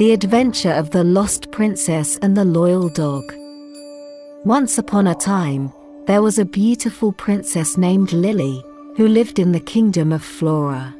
The Adventure of the Lost Princess and the Loyal Dog. Once upon a time, there was a beautiful princess named Lily who lived in the kingdom of Flora.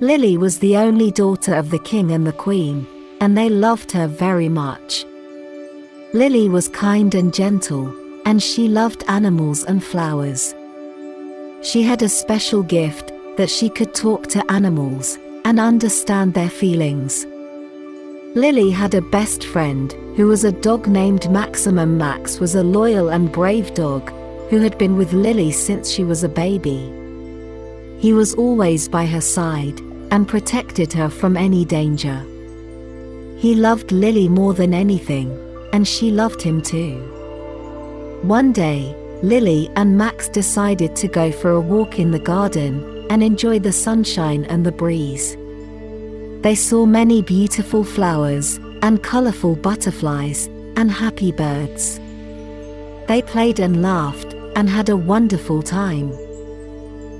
Lily was the only daughter of the king and the queen, and they loved her very much. Lily was kind and gentle, and she loved animals and flowers. She had a special gift that she could talk to animals and understand their feelings. Lily had a best friend, who was a dog named Maximum Max was a loyal and brave dog, who had been with Lily since she was a baby. He was always by her side, and protected her from any danger. He loved Lily more than anything, and she loved him too. One day, Lily and Max decided to go for a walk in the garden and enjoy the sunshine and the breeze. They saw many beautiful flowers and colorful butterflies and happy birds. They played and laughed and had a wonderful time.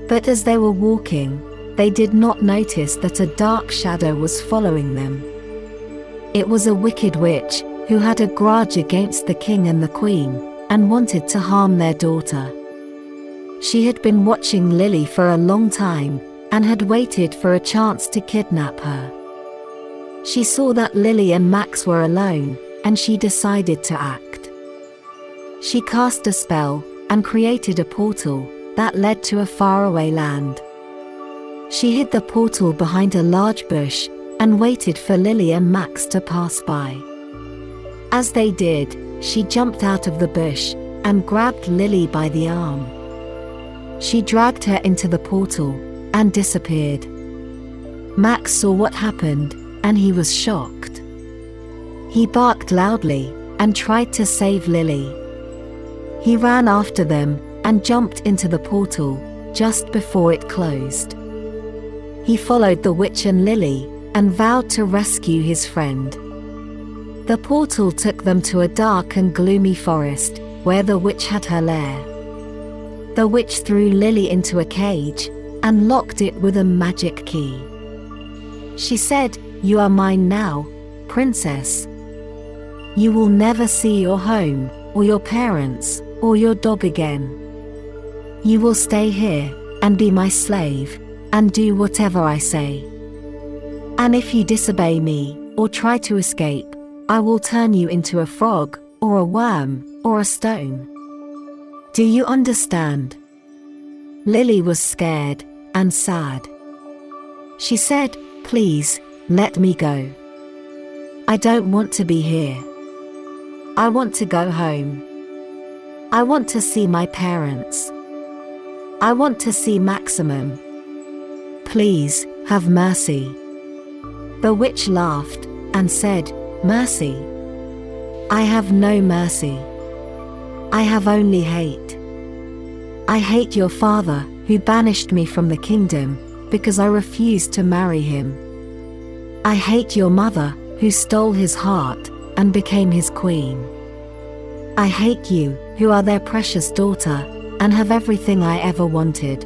But as they were walking, they did not notice that a dark shadow was following them. It was a wicked witch who had a grudge against the king and the queen and wanted to harm their daughter. She had been watching Lily for a long time and had waited for a chance to kidnap her. She saw that Lily and Max were alone, and she decided to act. She cast a spell and created a portal that led to a faraway land. She hid the portal behind a large bush and waited for Lily and Max to pass by. As they did, she jumped out of the bush and grabbed Lily by the arm. She dragged her into the portal and disappeared. Max saw what happened and he was shocked. He barked loudly and tried to save Lily. He ran after them and jumped into the portal just before it closed. He followed the witch and Lily and vowed to rescue his friend. The portal took them to a dark and gloomy forest where the witch had her lair. The witch threw Lily into a cage and locked it with a magic key. She said, you are mine now, princess. You will never see your home, or your parents, or your dog again. You will stay here, and be my slave, and do whatever I say. And if you disobey me, or try to escape, I will turn you into a frog, or a worm, or a stone. Do you understand? Lily was scared and sad. She said, Please, let me go. I don't want to be here. I want to go home. I want to see my parents. I want to see Maximum. Please, have mercy. The witch laughed and said, Mercy. I have no mercy. I have only hate. I hate your father, who banished me from the kingdom, because I refused to marry him. I hate your mother, who stole his heart and became his queen. I hate you, who are their precious daughter, and have everything I ever wanted.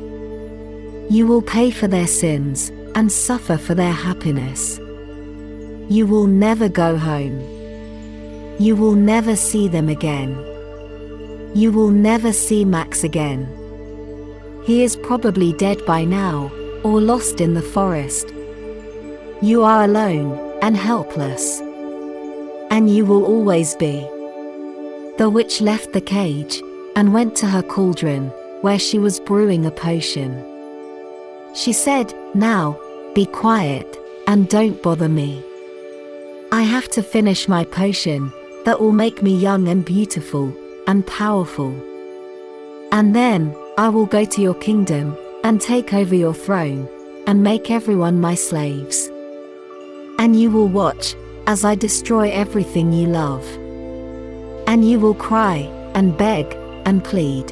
You will pay for their sins and suffer for their happiness. You will never go home. You will never see them again. You will never see Max again. He is probably dead by now, or lost in the forest. You are alone and helpless. And you will always be. The witch left the cage and went to her cauldron, where she was brewing a potion. She said, Now, be quiet and don't bother me. I have to finish my potion that will make me young and beautiful and powerful. And then I will go to your kingdom and take over your throne and make everyone my slaves and you will watch as I destroy everything you love. And you will cry and beg and plead.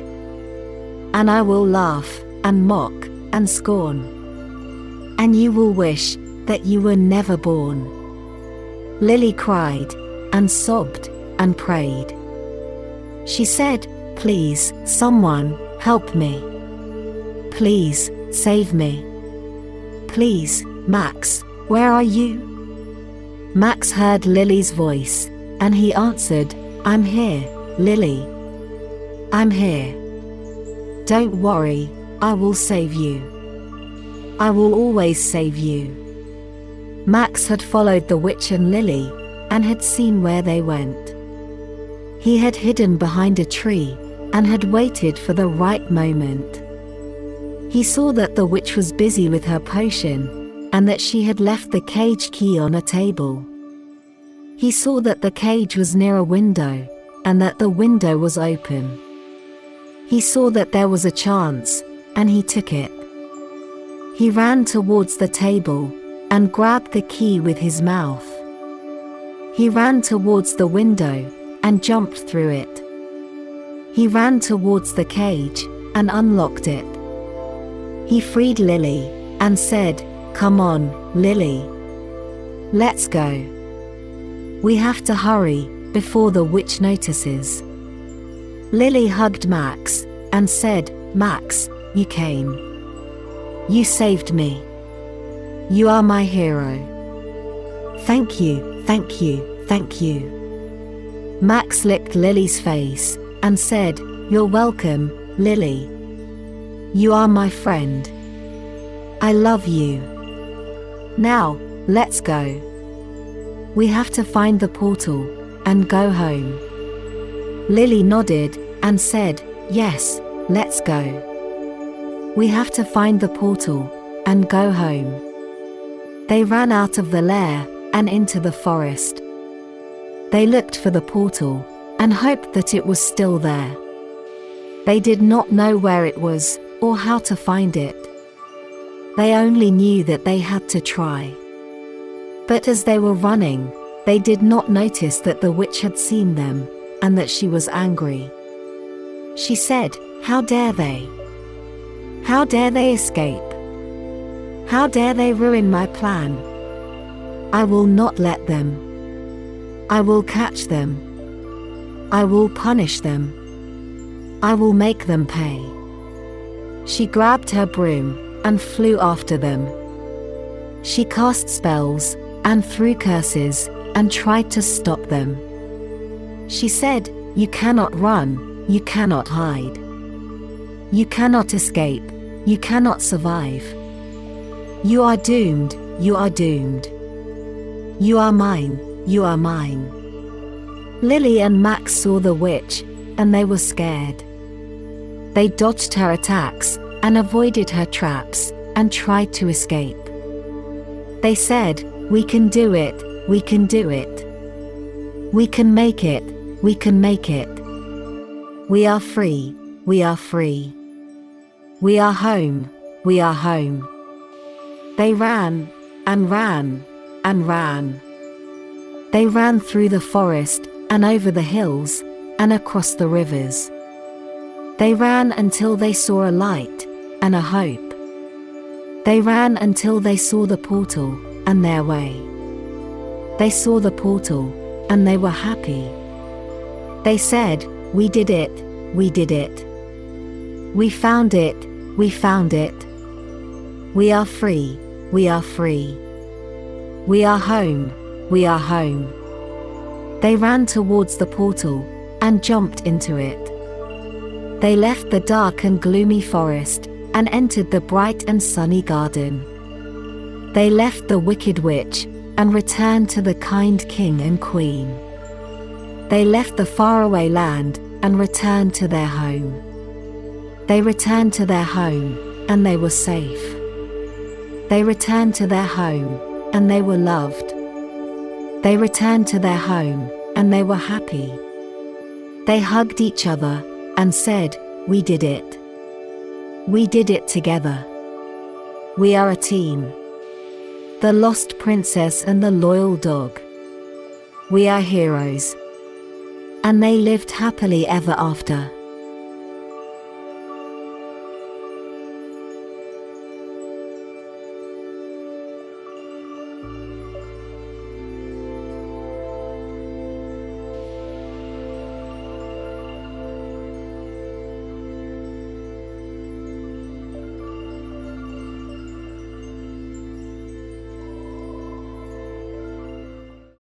And I will laugh and mock and scorn. And you will wish that you were never born. Lily cried and sobbed and prayed. She said, Please, someone, help me. Please, save me. Please, Max, where are you? Max heard Lily's voice, and he answered, I'm here, Lily. I'm here. Don't worry, I will save you. I will always save you. Max had followed the witch and Lily, and had seen where they went. He had hidden behind a tree, and had waited for the right moment. He saw that the witch was busy with her potion, and that she had left the cage key on a table. He saw that the cage was near a window, and that the window was open. He saw that there was a chance, and he took it. He ran towards the table, and grabbed the key with his mouth. He ran towards the window, and jumped through it. He ran towards the cage, and unlocked it. He freed Lily, and said, Come on, Lily. Let's go. We have to hurry, before the witch notices. Lily hugged Max, and said, Max, you came. You saved me. You are my hero. Thank you, thank you, thank you. Max licked Lily's face, and said, You're welcome, Lily. You are my friend. I love you. Now, let's go. We have to find the portal and go home. Lily nodded and said, Yes, let's go. We have to find the portal and go home. They ran out of the lair and into the forest. They looked for the portal and hoped that it was still there. They did not know where it was or how to find it. They only knew that they had to try. But as they were running, they did not notice that the witch had seen them, and that she was angry. She said, How dare they? How dare they escape? How dare they ruin my plan? I will not let them. I will catch them. I will punish them. I will make them pay. She grabbed her broom and flew after them. She cast spells and threw curses and tried to stop them. She said, You cannot run, you cannot hide. You cannot escape, you cannot survive. You are doomed, you are doomed. You are mine, you are mine. Lily and Max saw the witch, and they were scared. They dodged her attacks and avoided her traps and tried to escape. They said, We can do it, we can do it. We can make it, we can make it. We are free, we are free. We are home, we are home. They ran, and ran, and ran. They ran through the forest, and over the hills, and across the rivers. They ran until they saw a light, and a hope. They ran until they saw the portal, and their way. They saw the portal, and they were happy. They said, We did it, we did it. We found it, we found it. We are free, we are free. We are home, we are home. They ran towards the portal and jumped into it. They left the dark and gloomy forest and entered the bright and sunny garden. They left the wicked witch and returned to the kind king and queen. They left the faraway land and returned to their home. They returned to their home and they were safe. They returned to their home and they were loved. They returned to their home and they were happy. They hugged each other and said, We did it. We did it together. We are a team. The Lost Princess and the Loyal Dog. We are heroes. And they lived happily ever after.